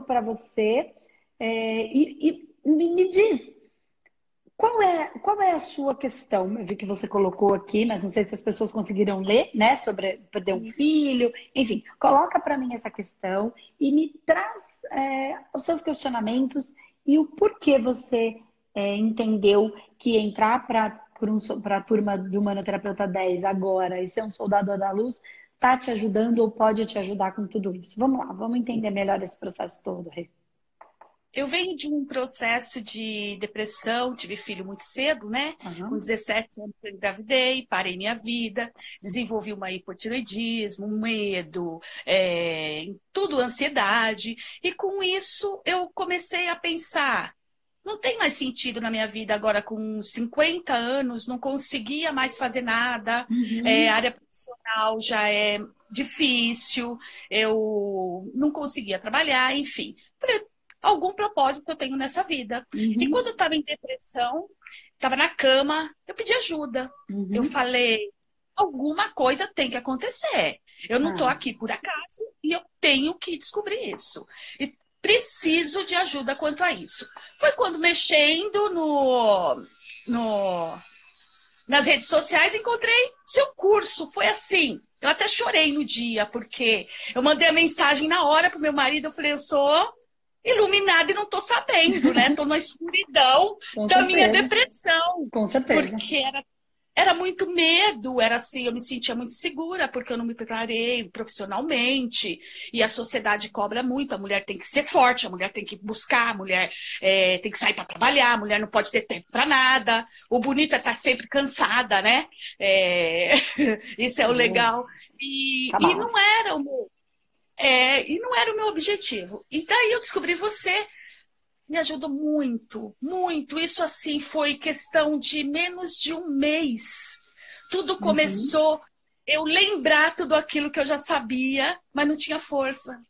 para você é, e, e me diz qual é, qual é a sua questão? Eu vi que você colocou aqui, mas não sei se as pessoas conseguiram ler, né? Sobre perder um filho. Enfim, coloca para mim essa questão e me traz é, os seus questionamentos e o porquê você é, entendeu que entrar para um, a turma de Humanoterapeuta 10 agora e ser um soldado da luz está te ajudando ou pode te ajudar com tudo isso. Vamos lá, vamos entender melhor esse processo todo, Rê. Eu venho de um processo de depressão, tive filho muito cedo, né? Uhum. Com 17 anos eu engravidei, parei minha vida, desenvolvi uma hipotiroidismo, um medo, é, tudo ansiedade. E com isso eu comecei a pensar, não tem mais sentido na minha vida agora com 50 anos, não conseguia mais fazer nada, uhum. é, área profissional já é difícil, eu não conseguia trabalhar, enfim. Falei, algum propósito que eu tenho nessa vida. Uhum. E quando eu estava em depressão, estava na cama, eu pedi ajuda. Uhum. Eu falei, alguma coisa tem que acontecer. Eu não estou ah. aqui por acaso e eu tenho que descobrir isso. E preciso de ajuda quanto a isso. Foi quando mexendo no, no nas redes sociais encontrei seu curso. Foi assim. Eu até chorei no dia, porque eu mandei a mensagem na hora pro meu marido. Eu falei, eu sou iluminada e não estou sabendo, né? Estou na escuridão Com da certeza. minha depressão. Com certeza. Porque era, era muito medo, era assim, eu me sentia muito segura, porque eu não me preparei profissionalmente. E a sociedade cobra muito, a mulher tem que ser forte, a mulher tem que buscar, a mulher é, tem que sair para trabalhar, a mulher não pode ter tempo para nada. O bonito é estar tá sempre cansada, né? É... Isso é o legal. E, tá e não era o meu é, e não era o meu objetivo. E daí eu descobri você. Me ajudou muito, muito. Isso assim foi questão de menos de um mês. Tudo uhum. começou uhum. eu lembrar tudo aquilo que eu já sabia, mas não tinha força.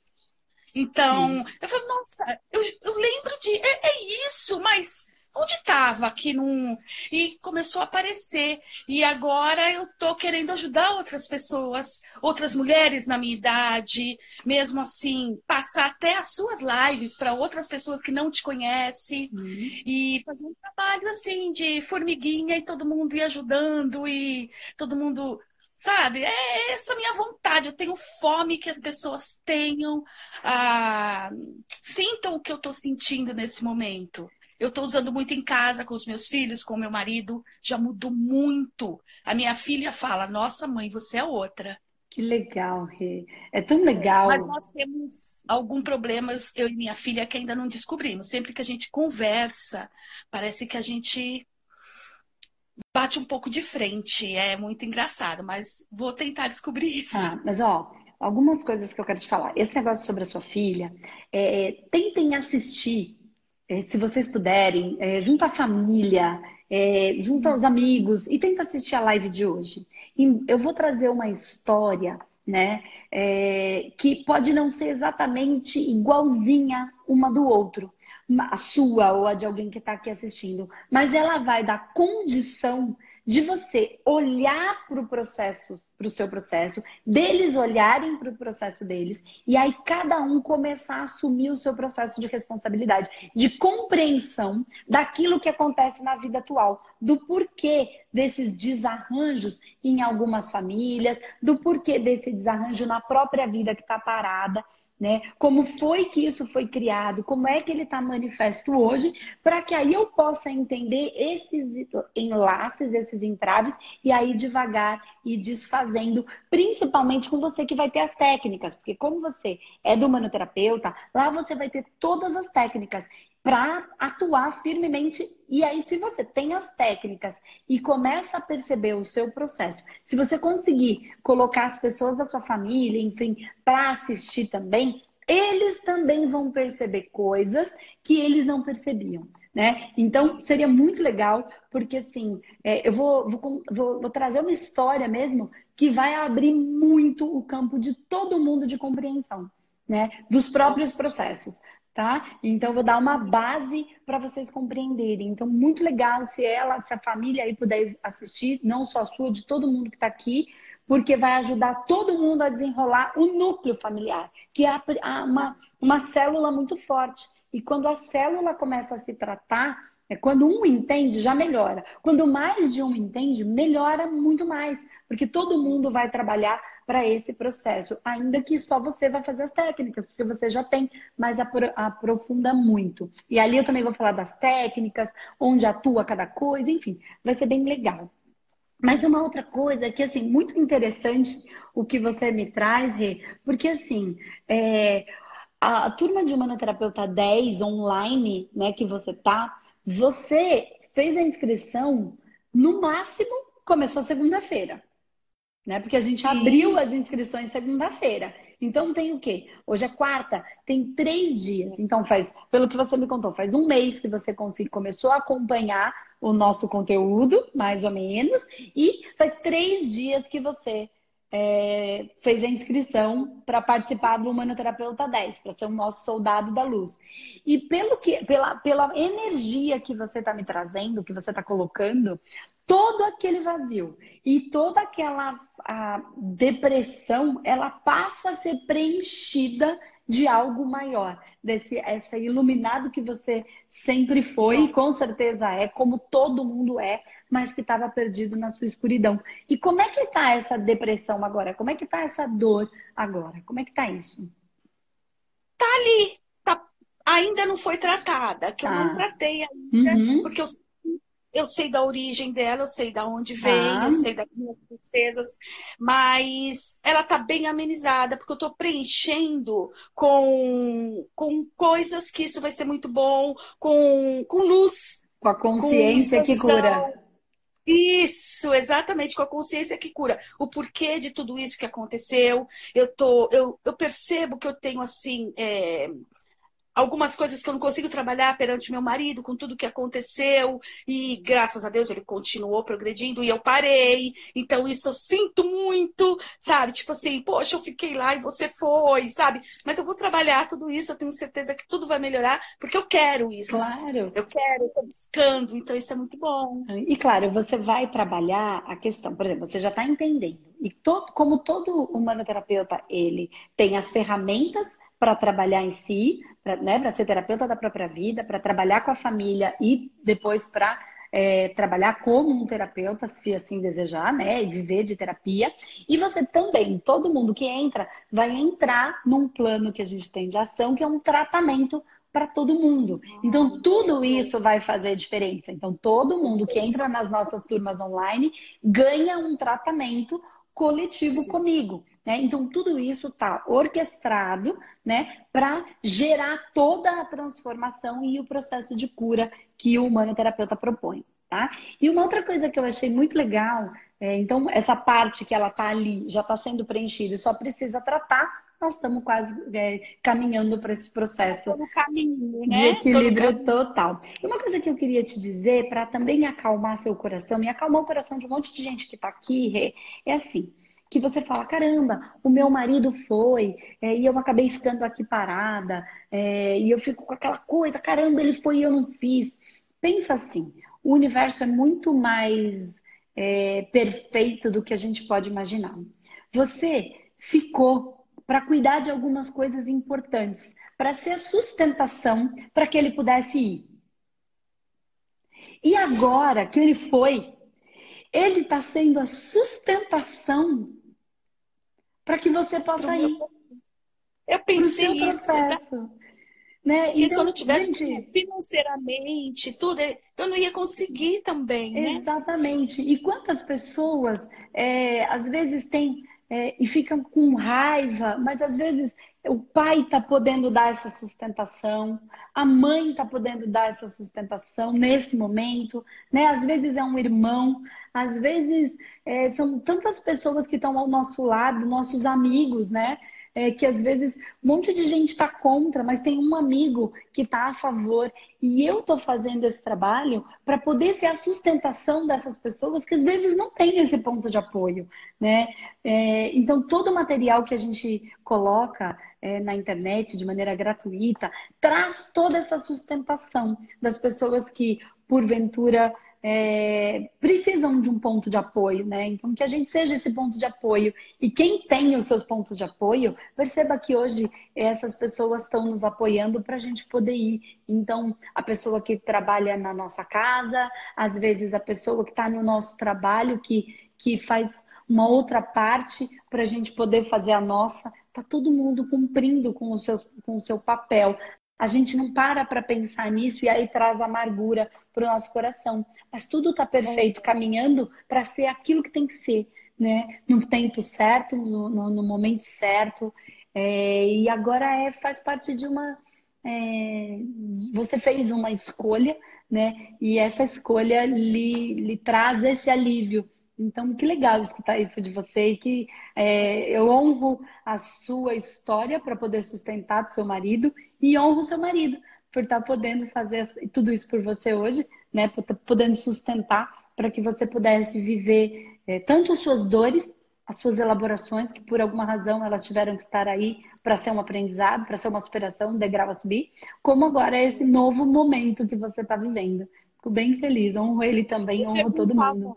Então, Sim. eu falei, nossa, eu, eu lembro de. É, é isso, mas onde estava que não e começou a aparecer e agora eu tô querendo ajudar outras pessoas outras mulheres na minha idade mesmo assim passar até as suas lives para outras pessoas que não te conhecem uhum. e fazer um trabalho assim de formiguinha e todo mundo ir ajudando e todo mundo sabe? É essa minha vontade. Eu tenho fome que as pessoas tenham, ah, sintam o que eu estou sentindo nesse momento. Eu estou usando muito em casa com os meus filhos, com o meu marido. Já mudou muito. A minha filha fala: Nossa, mãe, você é outra. Que legal, Rê. É tão legal. Mas nós temos alguns problemas, eu e minha filha, que ainda não descobrimos. Sempre que a gente conversa, parece que a gente bate um pouco de frente. É muito engraçado, mas vou tentar descobrir isso. Ah, mas ó, algumas coisas que eu quero te falar. Esse negócio sobre a sua filha, é, tentem assistir se vocês puderem, é, à família, é, aos amigos e tenta assistir a live de hoje. E eu vou trazer uma história, né, é, que pode não ser exatamente igualzinha uma do outro, a sua ou a de alguém que está aqui assistindo, mas ela vai dar condição de você olhar para o processo, para o seu processo, deles olharem para o processo deles, e aí cada um começar a assumir o seu processo de responsabilidade, de compreensão daquilo que acontece na vida atual, do porquê desses desarranjos em algumas famílias, do porquê desse desarranjo na própria vida que está parada né? Como foi que isso foi criado? Como é que ele está manifesto hoje? Para que aí eu possa entender esses enlaces, esses entraves e aí devagar ir desfazendo, principalmente com você que vai ter as técnicas, porque como você é do manoterapeuta, lá você vai ter todas as técnicas para atuar firmemente. E aí, se você tem as técnicas e começa a perceber o seu processo, se você conseguir colocar as pessoas da sua família, enfim, para assistir também, eles também vão perceber coisas que eles não percebiam. Né? Então, seria muito legal, porque assim, é, eu vou, vou, vou, vou trazer uma história mesmo que vai abrir muito o campo de todo mundo de compreensão. Né, dos próprios processos tá? Então vou dar uma base para vocês compreenderem. Então muito legal se ela, se a família aí puder assistir, não só a sua, de todo mundo que está aqui, porque vai ajudar todo mundo a desenrolar o núcleo familiar, que é uma, uma célula muito forte. E quando a célula começa a se tratar, é quando um entende, já melhora. Quando mais de um entende, melhora muito mais, porque todo mundo vai trabalhar para esse processo, ainda que só você vai fazer as técnicas, porque você já tem, mas aprofunda muito. E ali eu também vou falar das técnicas, onde atua cada coisa, enfim, vai ser bem legal. Mas uma outra coisa que, assim, muito interessante o que você me traz, Rê, porque, assim, é, a turma de Humanoterapeuta 10 online, né, que você tá, você fez a inscrição, no máximo, começou segunda-feira. Né? Porque a gente abriu as inscrições segunda-feira. Então tem o quê? Hoje é quarta, tem três dias. Então faz, pelo que você me contou, faz um mês que você começou a acompanhar o nosso conteúdo, mais ou menos, e faz três dias que você é, fez a inscrição para participar do Humanoterapeuta 10, para ser o nosso soldado da luz. E pelo que, pela, pela energia que você está me trazendo, que você está colocando, todo aquele vazio e toda aquela depressão, ela passa a ser preenchida de algo maior, desse essa iluminado que você sempre foi e com certeza é, como todo mundo é, mas que estava perdido na sua escuridão. E como é que está essa depressão agora? Como é que está essa dor agora? Como é que está isso? Tá ali, tá, ainda não foi tratada, que eu não tá. tratei ainda, uhum. porque eu eu sei da origem dela, eu sei da onde vem, ah. eu sei das minhas tristezas, mas ela tá bem amenizada, porque eu tô preenchendo com, com coisas que isso vai ser muito bom, com, com luz. Com a consciência com que cura. Isso, exatamente, com a consciência que cura. O porquê de tudo isso que aconteceu. Eu tô, eu, eu percebo que eu tenho assim. É, algumas coisas que eu não consigo trabalhar perante meu marido, com tudo que aconteceu, e graças a Deus ele continuou progredindo e eu parei. Então, isso eu sinto muito, sabe? Tipo assim, poxa, eu fiquei lá e você foi, sabe? Mas eu vou trabalhar tudo isso, eu tenho certeza que tudo vai melhorar, porque eu quero isso. Claro. Eu quero, eu tô buscando, então isso é muito bom. E claro, você vai trabalhar a questão, por exemplo, você já está entendendo. E todo, como todo humanoterapeuta, ele tem as ferramentas para trabalhar em si, para né, ser terapeuta da própria vida, para trabalhar com a família e depois para é, trabalhar como um terapeuta, se assim desejar, né? E viver de terapia. E você também, todo mundo que entra, vai entrar num plano que a gente tem de ação, que é um tratamento para todo mundo. Então, tudo isso vai fazer diferença. Então, todo mundo que entra nas nossas turmas online ganha um tratamento coletivo Sim. comigo. Né? Então, tudo isso está orquestrado né, para gerar toda a transformação e o processo de cura que o humanoterapeuta propõe. Tá? E uma outra coisa que eu achei muito legal, é, então, essa parte que ela está ali já está sendo preenchida e só precisa tratar, nós estamos quase é, caminhando para esse processo caminho, né? de equilíbrio total. E uma coisa que eu queria te dizer, para também acalmar seu coração e acalmar o coração de um monte de gente que está aqui, é assim que você fala, caramba, o meu marido foi, é, e eu acabei ficando aqui parada, é, e eu fico com aquela coisa, caramba, ele foi e eu não fiz. Pensa assim, o universo é muito mais é, perfeito do que a gente pode imaginar. Você ficou para cuidar de algumas coisas importantes, para ser sustentação para que ele pudesse ir. E agora que ele foi, ele está sendo a sustentação para que você possa ir. Eu pensei isso. Né? E então, se eu não tivesse gente... financeiramente, tudo, eu não ia conseguir também. Né? Exatamente. E quantas pessoas é, às vezes têm é, e ficam com raiva, mas às vezes o pai está podendo dar essa sustentação, a mãe está podendo dar essa sustentação nesse momento, né? Às vezes é um irmão, às vezes é, são tantas pessoas que estão ao nosso lado, nossos amigos, né? É, que às vezes um monte de gente está contra, mas tem um amigo que está a favor. E eu estou fazendo esse trabalho para poder ser a sustentação dessas pessoas que às vezes não têm esse ponto de apoio. Né? É, então, todo o material que a gente coloca é, na internet de maneira gratuita traz toda essa sustentação das pessoas que, porventura, é, precisam de um ponto de apoio, né? Então, que a gente seja esse ponto de apoio. E quem tem os seus pontos de apoio, perceba que hoje essas pessoas estão nos apoiando para a gente poder ir. Então, a pessoa que trabalha na nossa casa, às vezes a pessoa que está no nosso trabalho, que, que faz uma outra parte para a gente poder fazer a nossa. Tá todo mundo cumprindo com o seu, com o seu papel. A gente não para para pensar nisso e aí traz amargura para o nosso coração. Mas tudo está perfeito, é. caminhando para ser aquilo que tem que ser, né? No tempo certo, no, no, no momento certo. É, e agora é, faz parte de uma. É, você fez uma escolha, né? E essa escolha lhe, lhe traz esse alívio. Então, que legal escutar isso de você e que é, eu honro a sua história para poder sustentar do seu marido e honro o seu marido por estar tá podendo fazer tudo isso por você hoje, né? Por estar tá podendo sustentar para que você pudesse viver é, tanto as suas dores, as suas elaborações, que por alguma razão elas tiveram que estar aí para ser um aprendizado, para ser uma superação, um degrau a subir, como agora é esse novo momento que você está vivendo. Fico bem feliz, honro ele também, honro todo mundo.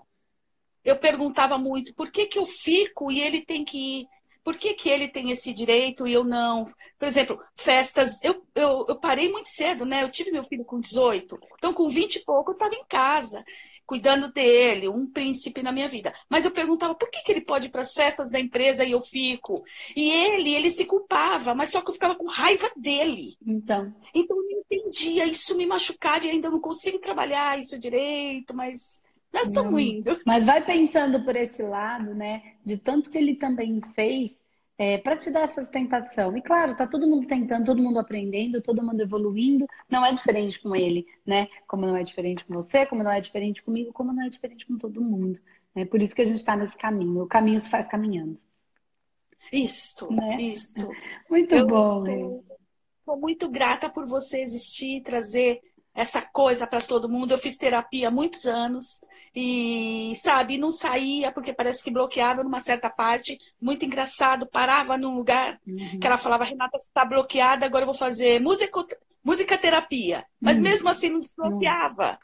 Eu perguntava muito por que, que eu fico e ele tem que ir por que, que ele tem esse direito e eu não? Por exemplo, festas. Eu, eu, eu parei muito cedo, né? Eu tive meu filho com 18. Então, com 20 e pouco, eu estava em casa, cuidando dele, um príncipe na minha vida. Mas eu perguntava por que, que ele pode ir para as festas da empresa e eu fico? E ele, ele se culpava, mas só que eu ficava com raiva dele. Então. Então, eu não entendia. Isso me machucava e ainda não consigo trabalhar isso direito, mas nós estamos indo. Mas vai pensando por esse lado, né? De tanto que ele também fez é, para te dar essa sustentação. E claro, tá todo mundo tentando, todo mundo aprendendo, todo mundo evoluindo. Não é diferente com ele, né? Como não é diferente com você, como não é diferente comigo, como não é diferente com todo mundo. É por isso que a gente está nesse caminho. O caminho se faz caminhando. Isto, né? Isto. Muito Eu bom. Sou muito grata por você existir, trazer essa coisa para todo mundo. Eu fiz terapia há muitos anos e, sabe, não saía porque parece que bloqueava numa certa parte. Muito engraçado, parava num lugar uhum. que ela falava: Renata, você está bloqueada, agora eu vou fazer música, música terapia. Mas uhum. mesmo assim não desbloqueava.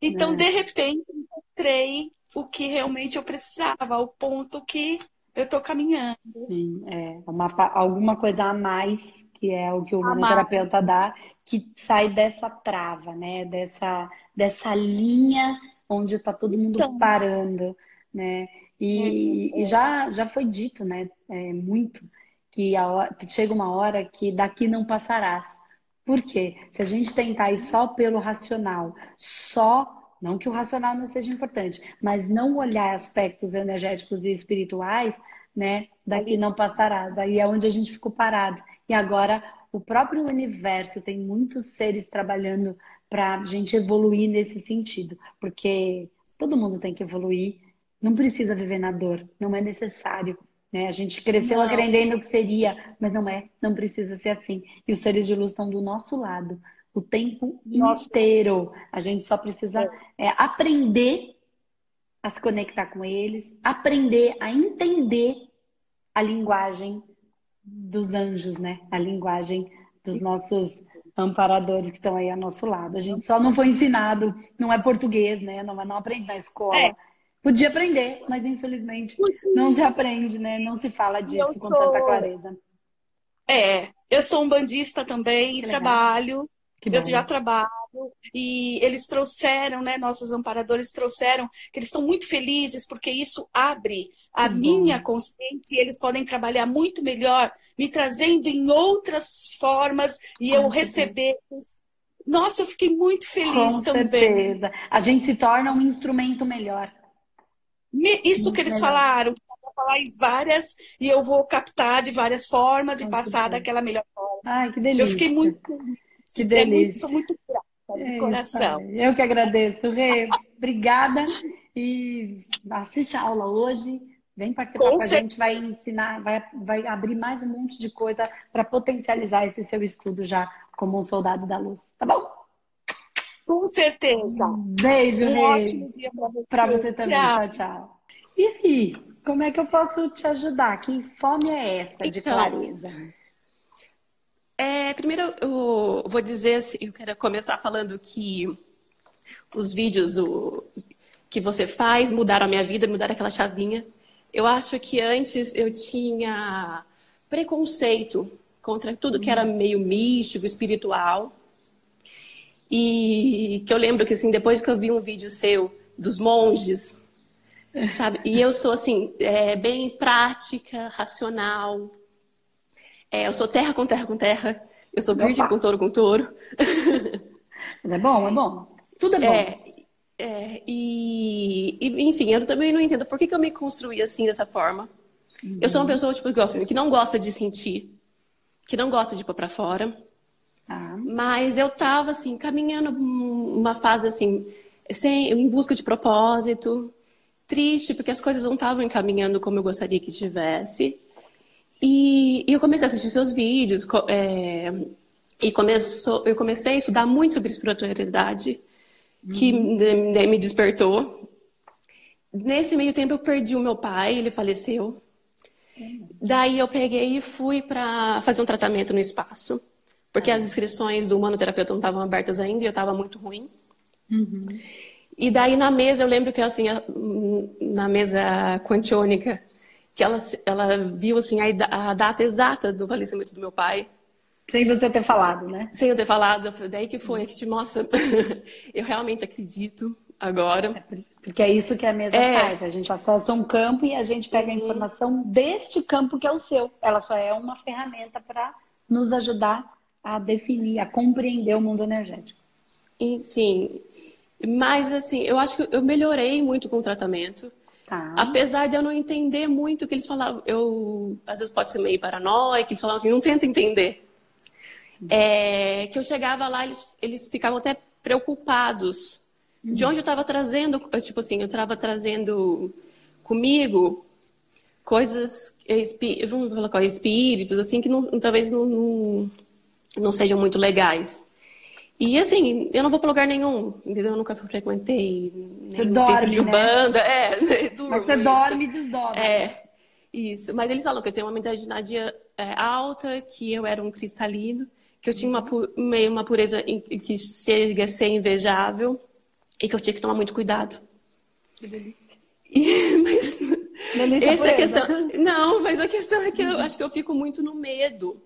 Então, é. de repente, encontrei o que realmente eu precisava, o ponto que eu estou caminhando. Sim, é uma, alguma coisa a mais, que é o que o terapeuta dá, que sai dessa trava, né? Dessa, dessa linha onde está todo mundo então, parando, né? E, é, é. e, já, já foi dito, né? É, muito que, a, que chega uma hora que daqui não passarás. Por quê? Se a gente tentar ir só pelo racional, só não que o racional não seja importante, mas não olhar aspectos energéticos e espirituais, né? Daqui não passará. Daí é onde a gente ficou parado. E agora o próprio universo tem muitos seres trabalhando para a gente evoluir nesse sentido, porque todo mundo tem que evoluir, não precisa viver na dor, não é necessário. Né? A gente cresceu não. aprendendo que seria, mas não é, não precisa ser assim. E os seres de luz estão do nosso lado o tempo Nossa. inteiro. A gente só precisa é. É, aprender a se conectar com eles, aprender a entender a linguagem dos anjos, né? A linguagem dos nossos amparadores que estão aí ao nosso lado. A gente só não foi ensinado, não é português, né? Não, não aprende na escola. É. Podia aprender, mas infelizmente não se aprende, né? Não se fala disso com tanta clareza. É, eu sou um bandista também que e trabalho. eu já trabalho e eles trouxeram, né? Nossos amparadores trouxeram que eles estão muito felizes porque isso abre a que minha bom. consciência e eles podem trabalhar muito melhor, me trazendo em outras formas e Com eu receber. Nossa, eu fiquei muito feliz Com também. Certeza. A gente se torna um instrumento melhor. Isso muito que eles melhor. falaram, vou falar em várias e eu vou captar de várias formas Com e passar daquela melhor forma. Ai, que delícia. Eu fiquei muito feliz. Que delícia. É muito, sou muito grata de é coração. Eu que agradeço, Rê. Obrigada. E assiste a aula hoje. Vem participar com, com a gente, vai ensinar, vai, vai abrir mais um monte de coisa para potencializar esse seu estudo já como um soldado da luz, tá bom? Com certeza. Um beijo, um Rei. ótimo dia para você. Você também. Tchau. tchau, tchau. E aí, como é que eu posso te ajudar? Que fome é essa de então, clareza? É, primeiro, eu vou dizer assim, eu quero começar falando que os vídeos o, que você faz mudaram a minha vida, mudaram aquela chavinha. Eu acho que antes eu tinha preconceito contra tudo que era meio místico, espiritual. E que eu lembro que, assim, depois que eu vi um vídeo seu dos monges, sabe? E eu sou, assim, é, bem prática, racional. É, eu sou terra com terra com terra. Eu sou virgem com touro com touro. Mas é bom, é bom. Tudo é bom. É, é e, e, enfim, eu também não entendo por que, que eu me construí assim, dessa forma. Uhum. Eu sou uma pessoa, tipo, que não gosta de sentir, que não gosta de pôr pra fora. Ah. Mas eu tava, assim, caminhando uma fase, assim, sem, em busca de propósito, triste, porque as coisas não estavam encaminhando como eu gostaria que estivesse. E, e, eu comecei a assistir seus vídeos, é, e começou, eu comecei a estudar muito sobre espiritualidade, que uhum. me, me despertou. Nesse meio tempo eu perdi o meu pai, ele faleceu. Daí eu peguei e fui para fazer um tratamento no espaço, porque as inscrições do humanoterapeuta não estavam abertas ainda e eu estava muito ruim. Uhum. E daí na mesa, eu lembro que assim, na mesa quantiônica, que ela, ela viu assim a, a data exata do falecimento do meu pai. Sem você ter falado, né? Sem eu ter falado. Daí que foi, que te mostra, eu realmente acredito agora. É porque é isso que a mesa é. faz. A gente acessa um campo e a gente pega a uhum. informação deste campo que é o seu. Ela só é uma ferramenta para nos ajudar a definir, a compreender o mundo energético. E, sim. Mas, assim, eu acho que eu melhorei muito com o tratamento. Tá. Apesar de eu não entender muito o que eles falavam. Eu, às vezes, pode ser meio paranoico. Eles falavam assim, não tenta entender. É, que eu chegava lá, eles, eles ficavam até preocupados de onde eu estava trazendo, tipo assim, eu estava trazendo comigo coisas, vamos colocar espíritos, assim, que não, talvez não, não, não, sejam muito legais. E assim, eu não vou para lugar nenhum, entendeu? Eu nunca frequentei você dorme, de banda. Né? É, durmo, Mas você dorme e desdobra. É, isso. Mas eles falam que eu tenho uma mentalidade é, alta, que eu era um cristalino, que eu tinha uma, meio uma pureza que chega a ser invejável e que eu tinha que tomar muito cuidado. E, mas essa é a questão. Não, mas a questão é que eu acho que eu fico muito no medo.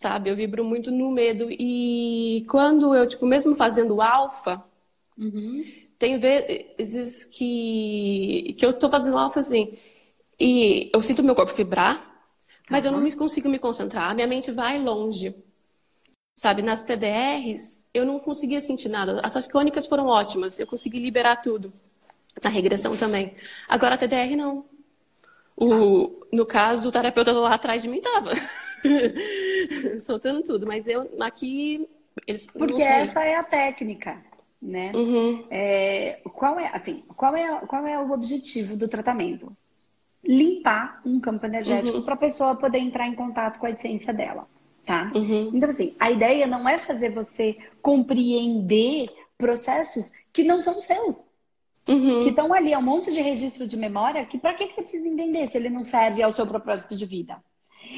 Sabe? Eu vibro muito no medo. E quando eu, tipo, mesmo fazendo alfa, uhum. tem vezes que, que eu tô fazendo alfa assim. E eu sinto meu corpo vibrar, mas uhum. eu não me consigo me concentrar. Minha mente vai longe. Sabe, nas TDRs, eu não conseguia sentir nada. As crônicas foram ótimas, eu consegui liberar tudo. Na regressão também. Agora a TDR não. O, no caso, o terapeuta lá atrás de mim tava soltando tudo, mas eu aqui eles porque essa é a técnica, né? Uhum. É, qual é assim? Qual é qual é o objetivo do tratamento? Limpar um campo energético uhum. para a pessoa poder entrar em contato com a essência dela tá? Uhum. Então, assim, a ideia não é fazer você compreender processos que não são seus. Uhum. Que estão ali, é um monte de registro de memória que para que, que você precisa entender se ele não serve ao seu propósito de vida?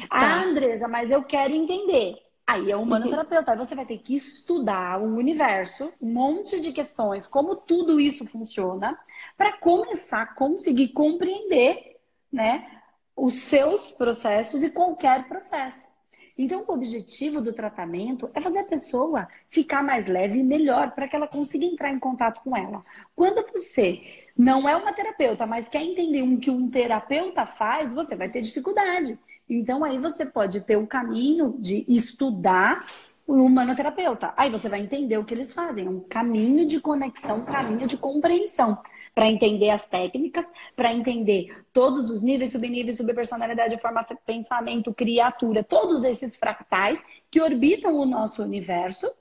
Tá. Ah, Andresa, mas eu quero entender. Aí é humano terapeuta. Aí você vai ter que estudar o universo, um monte de questões, como tudo isso funciona, para começar a conseguir compreender né, os seus processos e qualquer processo. Então, o objetivo do tratamento é fazer a pessoa ficar mais leve e melhor para que ela consiga entrar em contato com ela. Quando você não é uma terapeuta, mas quer entender o que um terapeuta faz, você vai ter dificuldade. Então, aí você pode ter o caminho de estudar o humanoterapeuta. Aí você vai entender o que eles fazem. É um caminho de conexão, um caminho de compreensão para entender as técnicas, para entender todos os níveis, subníveis, subpersonalidade, forma, pensamento, criatura, todos esses fractais que orbitam o nosso universo,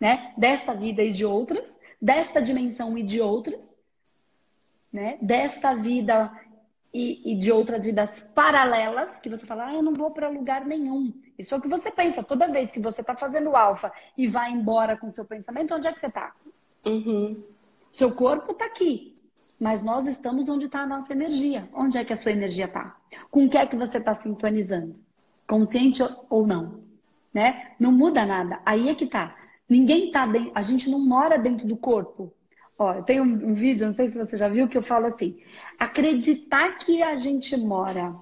né? Desta vida e de outras, desta dimensão e de outras, né? Desta vida e, e de outras vidas paralelas, que você fala, ah, eu não vou para lugar nenhum. Isso é o que você pensa. Toda vez que você está fazendo alfa e vai embora com seu pensamento, onde é que você está? Uhum. Seu corpo está aqui, mas nós estamos onde está a nossa energia. Onde é que a sua energia está? Com o que é que você está sintonizando? Consciente ou não? Né? Não muda nada. Aí é que tá. Ninguém tá dentro, a gente não mora dentro do corpo. Ó, tenho um, um vídeo, não sei se você já viu, que eu falo assim: acreditar que a gente mora,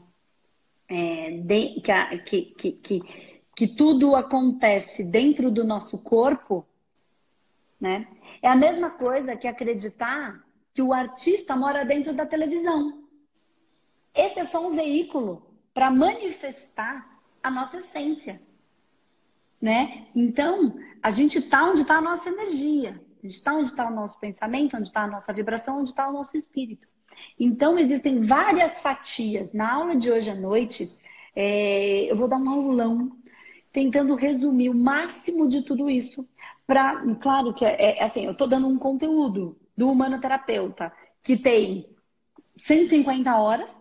é, de, que, que, que, que, que tudo acontece dentro do nosso corpo, né? É a mesma coisa que acreditar que o artista mora dentro da televisão. Esse é só um veículo para manifestar a nossa essência, né? Então, a gente está onde está a nossa energia, a gente está onde está o nosso pensamento, onde está a nossa vibração, onde está o nosso espírito. Então, existem várias fatias. Na aula de hoje à noite, é, eu vou dar um aulão tentando resumir o máximo de tudo isso. Para, claro que é, é assim, eu estou dando um conteúdo do humanoterapeuta que tem 150 horas,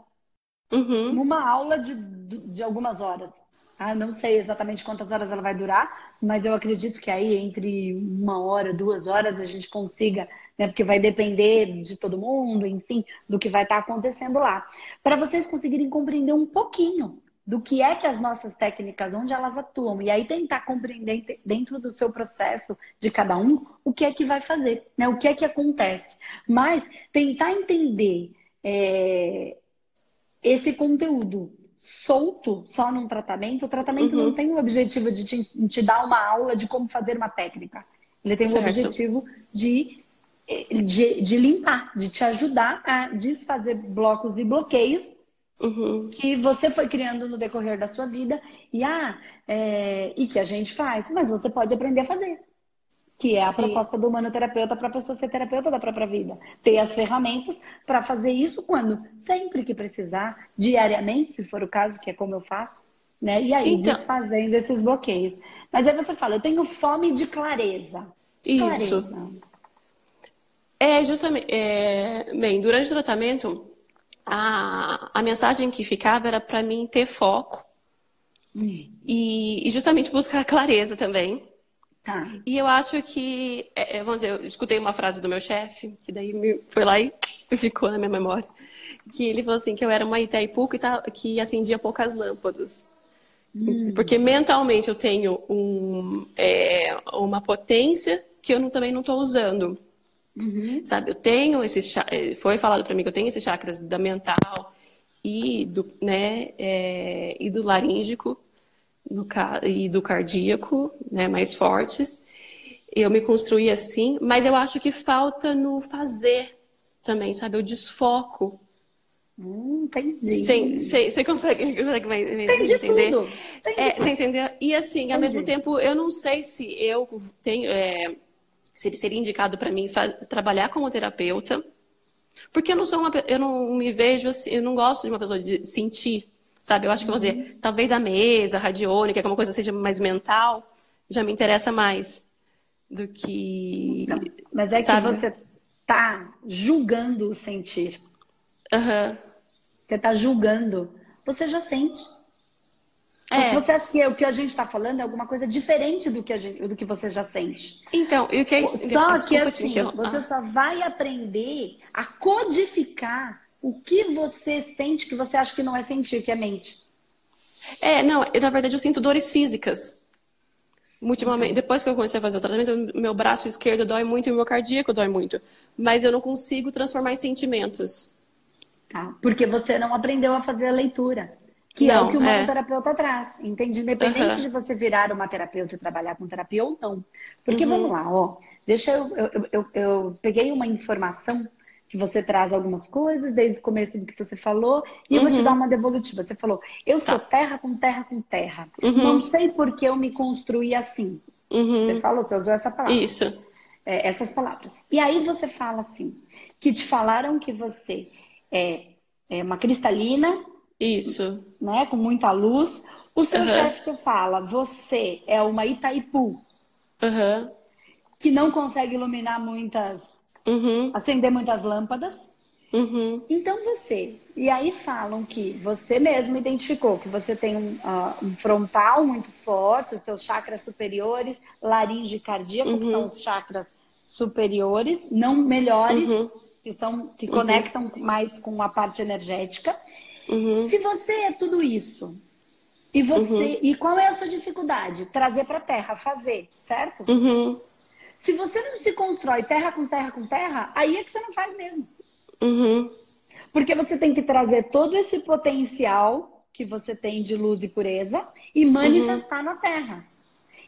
uhum. numa aula de, de algumas horas. Ah, não sei exatamente quantas horas ela vai durar, mas eu acredito que aí entre uma hora, duas horas a gente consiga, né? Porque vai depender de todo mundo, enfim, do que vai estar acontecendo lá. Para vocês conseguirem compreender um pouquinho do que é que as nossas técnicas, onde elas atuam, e aí tentar compreender dentro do seu processo de cada um o que é que vai fazer, né? O que é que acontece. Mas tentar entender é, esse conteúdo solto só num tratamento, o tratamento uhum. não tem o objetivo de te, te, dar uma aula de como fazer uma técnica. Ele tem certo. o objetivo de, de, de, limpar, de te ajudar a desfazer blocos e bloqueios uhum. que você foi criando no decorrer da sua vida e, ah, é, e que a gente faz, mas você pode aprender a fazer que é a Sim. proposta do humanoterapeuta para a pessoa ser terapeuta da própria vida. Ter as ferramentas para fazer isso quando? Sempre que precisar, diariamente, se for o caso, que é como eu faço, né? E aí, então... desfazendo esses bloqueios. Mas aí você fala, eu tenho fome de clareza. Isso. Clareza. É, justamente. É, bem, durante o tratamento, a, a mensagem que ficava era para mim ter foco hum. e, e justamente buscar clareza também. Tá. E eu acho que, é, é, vamos dizer, eu escutei uma frase do meu chefe, que daí foi lá e ficou na minha memória, que ele falou assim, que eu era uma Itaipu que, tá, que acendia poucas lâmpadas. Hum. Porque mentalmente eu tenho um, é, uma potência que eu não, também não estou usando. Uhum. Sabe, eu tenho esse é, foi falado para mim que eu tenho esses chakras da mental e do, né, é, e do laríngico no, e do cardíaco, né, mais fortes. Eu me construí assim, mas eu acho que falta no fazer também, sabe? Eu desfoco. Hum, entendi. Você consegue, consegue me, entendi entender? Tudo. É, você entendeu? E assim, entendi. ao mesmo tempo, eu não sei se eu tenho. É, se ele seria indicado para mim trabalhar como terapeuta, porque eu não sou uma, eu não me vejo assim, eu não gosto de uma pessoa de sentir sabe? Eu acho que, vamos dizer, uhum. talvez a mesa, a radiônica, que é uma coisa seja mais mental, já me interessa mais do que... Não, mas é sabe? que você tá julgando o sentir. Uhum. Você tá julgando. Você já sente. É. Você acha que o que a gente está falando é alguma coisa diferente do que, a gente, do que você já sente? Então, e o que é isso? Só Desculpa, que assim, você ah. só vai aprender a codificar o que você sente que você acha que não é sentir, que é mente? É, não, na verdade eu sinto dores físicas. Ultimamente, depois que eu comecei a fazer o tratamento, meu braço esquerdo dói muito e o meu cardíaco dói muito. Mas eu não consigo transformar em sentimentos. Tá, porque você não aprendeu a fazer a leitura. Que não, é o que o é. terapeuta traz. Entende? Independente uhum. de você virar uma terapeuta e trabalhar com terapia ou não. Porque uhum. vamos lá, ó. Deixa eu, eu, eu, eu peguei uma informação que você traz algumas coisas desde o começo do que você falou e uhum. eu vou te uhum. dar uma devolutiva. Você falou, eu tá. sou terra com terra com terra. Uhum. Não sei por que eu me construí assim. Uhum. Você falou, você usou essa palavra. Isso. É, essas palavras. E aí você fala assim, que te falaram que você é, é uma cristalina. Isso. Né, com muita luz. O seu chefe te fala, você é uma Itaipu. Que não consegue iluminar muitas uhum. acender muitas lâmpadas. Uhum. Então você. E aí falam que você mesmo identificou que você tem um, uh, um frontal muito forte, os seus chakras superiores, laringe e cardíaco, uhum. que são os chakras superiores, não melhores, uhum. que são que uhum. conectam mais com a parte energética. Uhum. Se você é tudo isso, E você, uhum. e qual é a sua dificuldade? Trazer para a terra, fazer, certo? Uhum. Se você não se constrói terra com terra com terra, aí é que você não faz mesmo. Uhum. Porque você tem que trazer todo esse potencial que você tem de luz e pureza e manifestar uhum. na terra.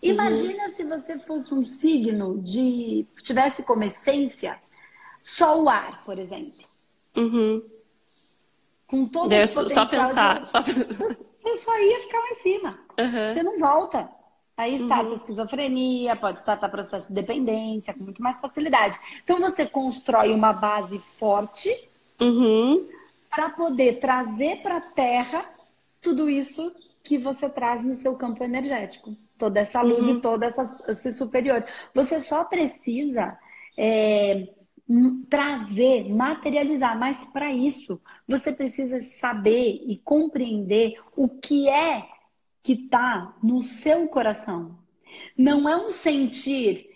Imagina se você fosse um signo de. tivesse como essência só o ar, por exemplo. Uhum. Com todo esse potencial. Só pensar. De... Só pensar você só ia ficar lá em cima. Uhum. Você não volta. Aí está uhum. a esquizofrenia, pode estar a processo de dependência, com muito mais facilidade. Então você constrói uma base forte uhum. para poder trazer para a Terra tudo isso que você traz no seu campo energético. Toda essa luz uhum. e todo essa, esse superior. Você só precisa é, trazer, materializar, mas para isso você precisa saber e compreender o que é que está no seu coração. Não é um sentir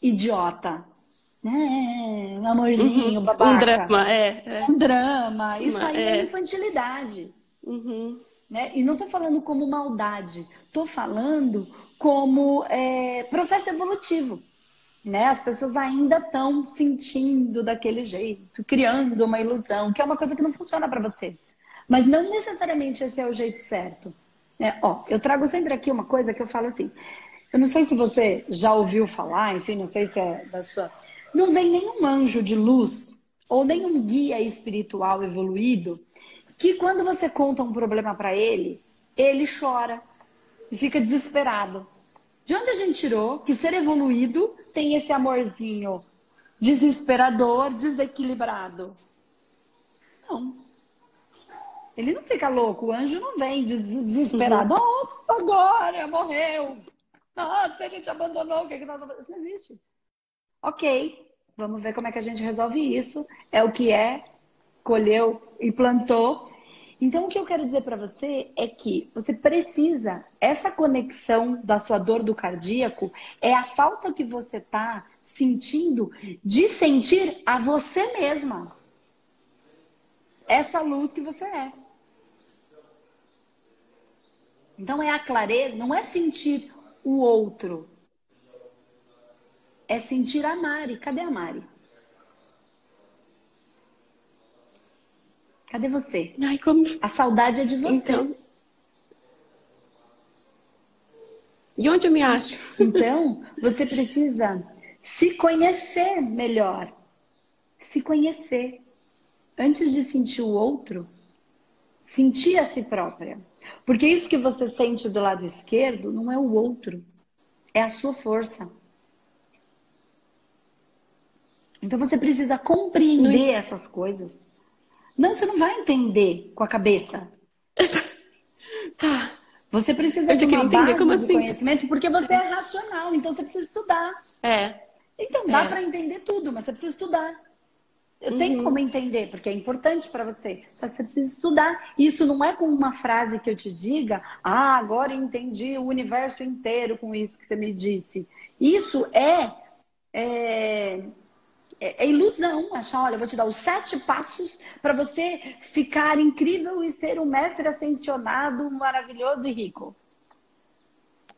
idiota. É, um amorzinho, uhum. babaca. Um drama, é, é. Um drama. Isso aí é, é infantilidade. Uhum. Né? E não estou falando como maldade. Estou falando como é, processo evolutivo né? As pessoas ainda estão sentindo daquele jeito, criando uma ilusão, que é uma coisa que não funciona para você. Mas não necessariamente esse é o jeito certo. É, ó, eu trago sempre aqui uma coisa que eu falo assim. Eu não sei se você já ouviu falar, enfim, não sei se é da sua. Não vem nenhum anjo de luz ou nenhum guia espiritual evoluído que quando você conta um problema para ele, ele chora e fica desesperado. De onde a gente tirou que ser evoluído tem esse amorzinho desesperador, desequilibrado? Não. Ele não fica louco, o anjo não vem desesperado. Uhum. Nossa, agora morreu. Nossa, ele te abandonou, o que, é que nós vamos Isso não existe. Ok, vamos ver como é que a gente resolve isso. É o que é, colheu e plantou. Então, o que eu quero dizer para você é que você precisa, essa conexão da sua dor do cardíaco é a falta que você está sentindo de sentir a você mesma. Essa luz que você é. Então, é a clareza, não é sentir o outro, é sentir a Mari. Cadê a Mari? Cadê você? Ai, como... A saudade é de você. Então... E onde eu me acho? Então, você precisa se conhecer melhor. Se conhecer. Antes de sentir o outro, sentir a si própria. Porque isso que você sente do lado esquerdo não é o outro, é a sua força. Então você precisa compreender não... essas coisas. Não, você não vai entender com a cabeça. tá. Você precisa eu de uma entender como de assim? conhecimento porque você é racional, então você precisa estudar. É. Então dá é. para entender tudo, mas você precisa estudar. Eu uhum. tenho como entender, porque é importante para você. Só que você precisa estudar. Isso não é com uma frase que eu te diga, ah, agora entendi o universo inteiro com isso que você me disse. Isso é, é é, é, ilusão achar, olha, eu vou te dar os sete passos para você ficar incrível e ser um mestre ascensionado, maravilhoso e rico.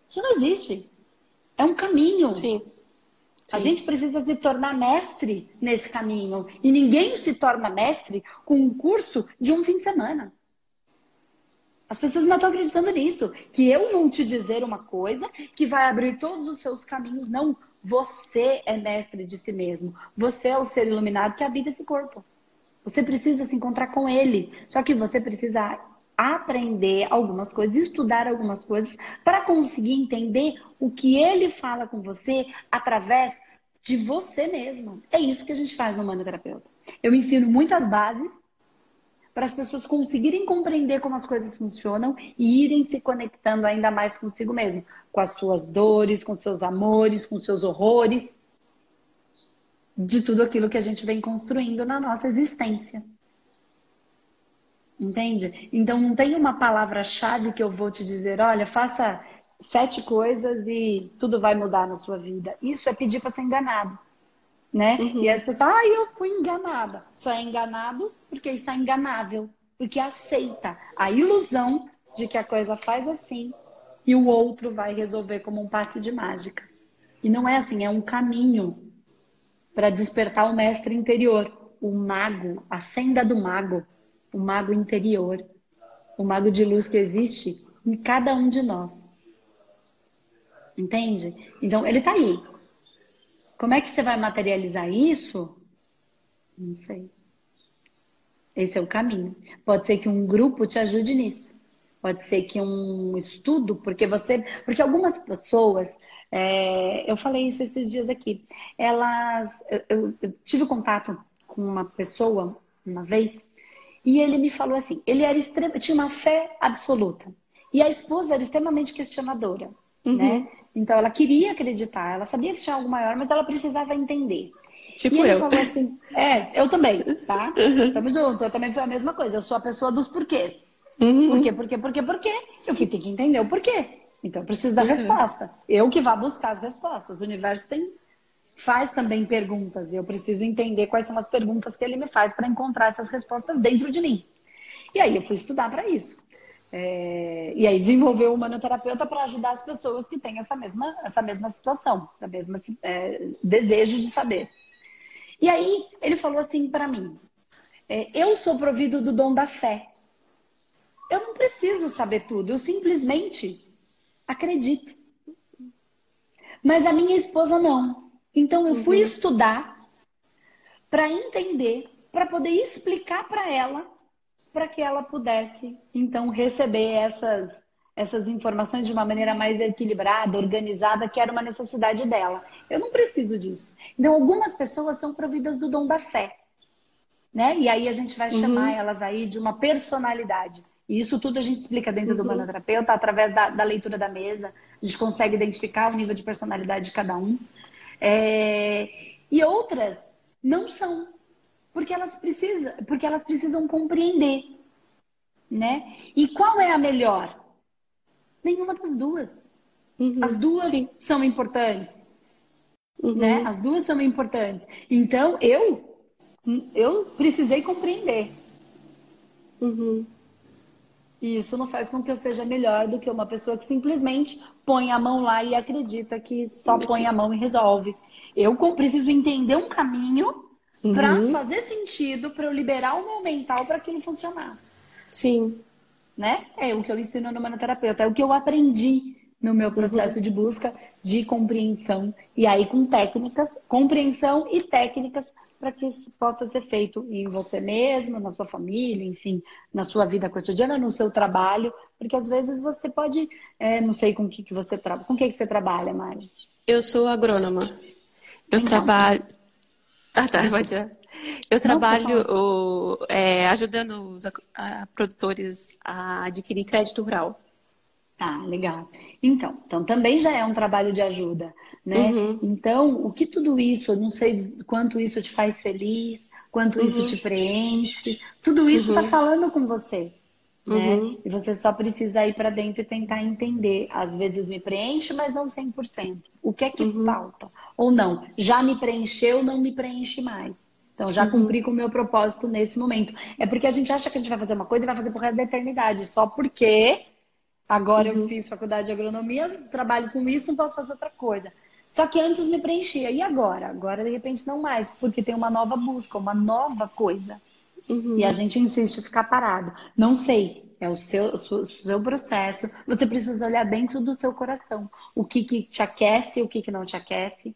Isso não existe. É um caminho. Sim. Sim. A gente precisa se tornar mestre nesse caminho. E ninguém se torna mestre com um curso de um fim de semana. As pessoas ainda estão acreditando nisso. Que eu vou te dizer uma coisa que vai abrir todos os seus caminhos. Não, você é mestre de si mesmo. Você é o ser iluminado que habita esse corpo. Você precisa se encontrar com ele. Só que você precisa aprender algumas coisas, estudar algumas coisas para conseguir entender o que ele fala com você através de você mesmo. É isso que a gente faz no Manoterapeuta. Eu ensino muitas bases para as pessoas conseguirem compreender como as coisas funcionam e irem se conectando ainda mais consigo mesmo, com as suas dores, com seus amores, com seus horrores, de tudo aquilo que a gente vem construindo na nossa existência. Entende? Então não tem uma palavra-chave que eu vou te dizer, olha, faça sete coisas e tudo vai mudar na sua vida. Isso é pedir para ser enganado né? Uhum. E as pessoas, ah, eu fui enganada. Só é enganado porque está enganável, porque aceita a ilusão de que a coisa faz assim e o outro vai resolver como um passe de mágica. E não é assim, é um caminho para despertar o mestre interior, o mago, a senda do mago, o mago interior, o mago de luz que existe em cada um de nós. Entende? Então, ele está aí. Como é que você vai materializar isso? Não sei. Esse é o caminho. Pode ser que um grupo te ajude nisso. Pode ser que um estudo, porque você. Porque algumas pessoas. É, eu falei isso esses dias aqui. Elas. Eu, eu, eu tive contato com uma pessoa uma vez e ele me falou assim: ele era extrema, tinha uma fé absoluta. E a esposa era extremamente questionadora, uhum. né? Então ela queria acreditar, ela sabia que tinha algo maior, mas ela precisava entender. Tipo e ele eu. falou assim: é, eu também, tá? Uhum. Tamo juntos, eu também fui a mesma coisa, eu sou a pessoa dos porquês. Uhum. Por quê, por quê, por quê, por quê? Eu fui ter que entender o porquê. Então eu preciso da uhum. resposta. Eu que vá buscar as respostas. O universo tem faz também perguntas e eu preciso entender quais são as perguntas que ele me faz para encontrar essas respostas dentro de mim. E aí eu fui estudar para isso. É, e aí desenvolveu o manoterapeuta para ajudar as pessoas que têm essa mesma, essa mesma situação, essa mesma é, desejo de saber. E aí ele falou assim para mim: é, eu sou provido do dom da fé. Eu não preciso saber tudo, eu simplesmente acredito. Mas a minha esposa não. Então eu fui uhum. estudar para entender, para poder explicar para ela para que ela pudesse, então, receber essas, essas informações de uma maneira mais equilibrada, organizada, que era uma necessidade dela. Eu não preciso disso. Então, algumas pessoas são providas do dom da fé. Né? E aí a gente vai uhum. chamar elas aí de uma personalidade. E isso tudo a gente explica dentro uhum. do manoterapeuta, através da, da, leitura da mesa. A gente consegue identificar o nível de personalidade de cada um. É... E outras não são porque elas precisam, porque elas precisam compreender, né? E qual é a melhor? Nenhuma das duas. Uhum, As duas sim. são importantes, uhum. né? As duas são importantes. Então eu eu precisei compreender. Uhum. E isso não faz com que eu seja melhor do que uma pessoa que simplesmente põe a mão lá e acredita que só põe a mão e resolve. Eu preciso entender um caminho uhum. para fazer sentido, para eu liberar o meu mental para aquilo funcionar. Sim. Né? É o que eu ensino no manoterapeuta, é o que eu aprendi no meu processo uhum. de busca de compreensão. E aí, com técnicas, compreensão e técnicas para que isso possa ser feito em você mesmo, na sua família, enfim, na sua vida cotidiana, no seu trabalho, porque às vezes você pode, é, não sei com que, que você trabalha, com que, que você trabalha, Mari? Eu sou agrônoma. Eu então, trabalho, ah, tá, pode ir. Eu trabalho o, é, ajudando os a, a, produtores a adquirir crédito rural. Tá, legal. Então, então também já é um trabalho de ajuda, né? Uhum. Então, o que tudo isso, eu não sei quanto isso te faz feliz, quanto uhum. isso te preenche, tudo isso está uhum. falando com você, né? Uhum. E você só precisa ir para dentro e tentar entender. Às vezes me preenche, mas não 100%. O que é que uhum. falta? Ou não, já me preencheu, não me preenche mais. Então, já uhum. cumpri com o meu propósito nesse momento. É porque a gente acha que a gente vai fazer uma coisa e vai fazer pro resto da eternidade, só porque agora uhum. eu fiz faculdade de agronomia, trabalho com isso, não posso fazer outra coisa. Só que antes me preenchia. E agora? Agora, de repente, não mais, porque tem uma nova busca, uma nova coisa. Uhum. E a gente insiste em ficar parado. Não sei, é o seu, o seu processo. Você precisa olhar dentro do seu coração. O que, que te aquece, o que, que não te aquece.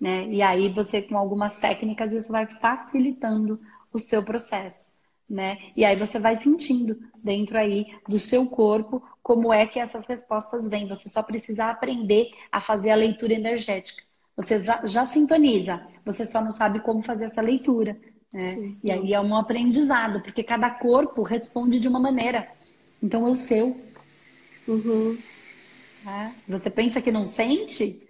Né? E aí você, com algumas técnicas, isso vai facilitando o seu processo. Né? E aí você vai sentindo dentro aí do seu corpo como é que essas respostas vêm. Você só precisa aprender a fazer a leitura energética. Você já, já sintoniza, você só não sabe como fazer essa leitura. Né? Sim, e aí é um aprendizado, porque cada corpo responde de uma maneira. Então é o seu. Uhum. É. Você pensa que não sente,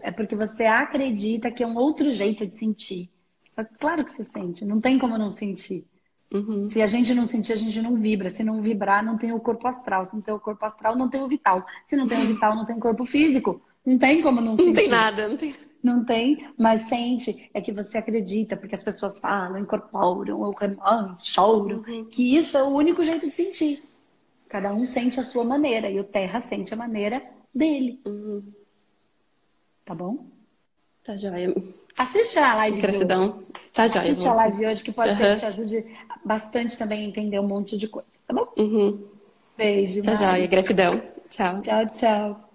é porque você acredita que é um outro jeito de sentir. Só que claro que você sente, não tem como não sentir. Uhum. Se a gente não sentir, a gente não vibra. Se não vibrar, não tem o corpo astral. Se não tem o corpo astral, não tem o vital. Se não tem o vital, não tem o corpo físico. Não tem como não, não sentir. Não tem nada, não tem. Não tem, mas sente, é que você acredita, porque as pessoas falam, incorporam, ou remam choram, uhum. que isso é o único jeito de sentir. Cada um sente a sua maneira, e o Terra sente a maneira dele. Uhum. Tá bom? Tá joia. Assiste a live Gratidão. de hoje. Tá joia. Assiste você. a live de hoje, que pode uhum. ser que te ajude bastante também entender um monte de coisa, tá bom? Uhum. Beijo. Tá joia. Gratidão. Tchau. Tchau, tchau.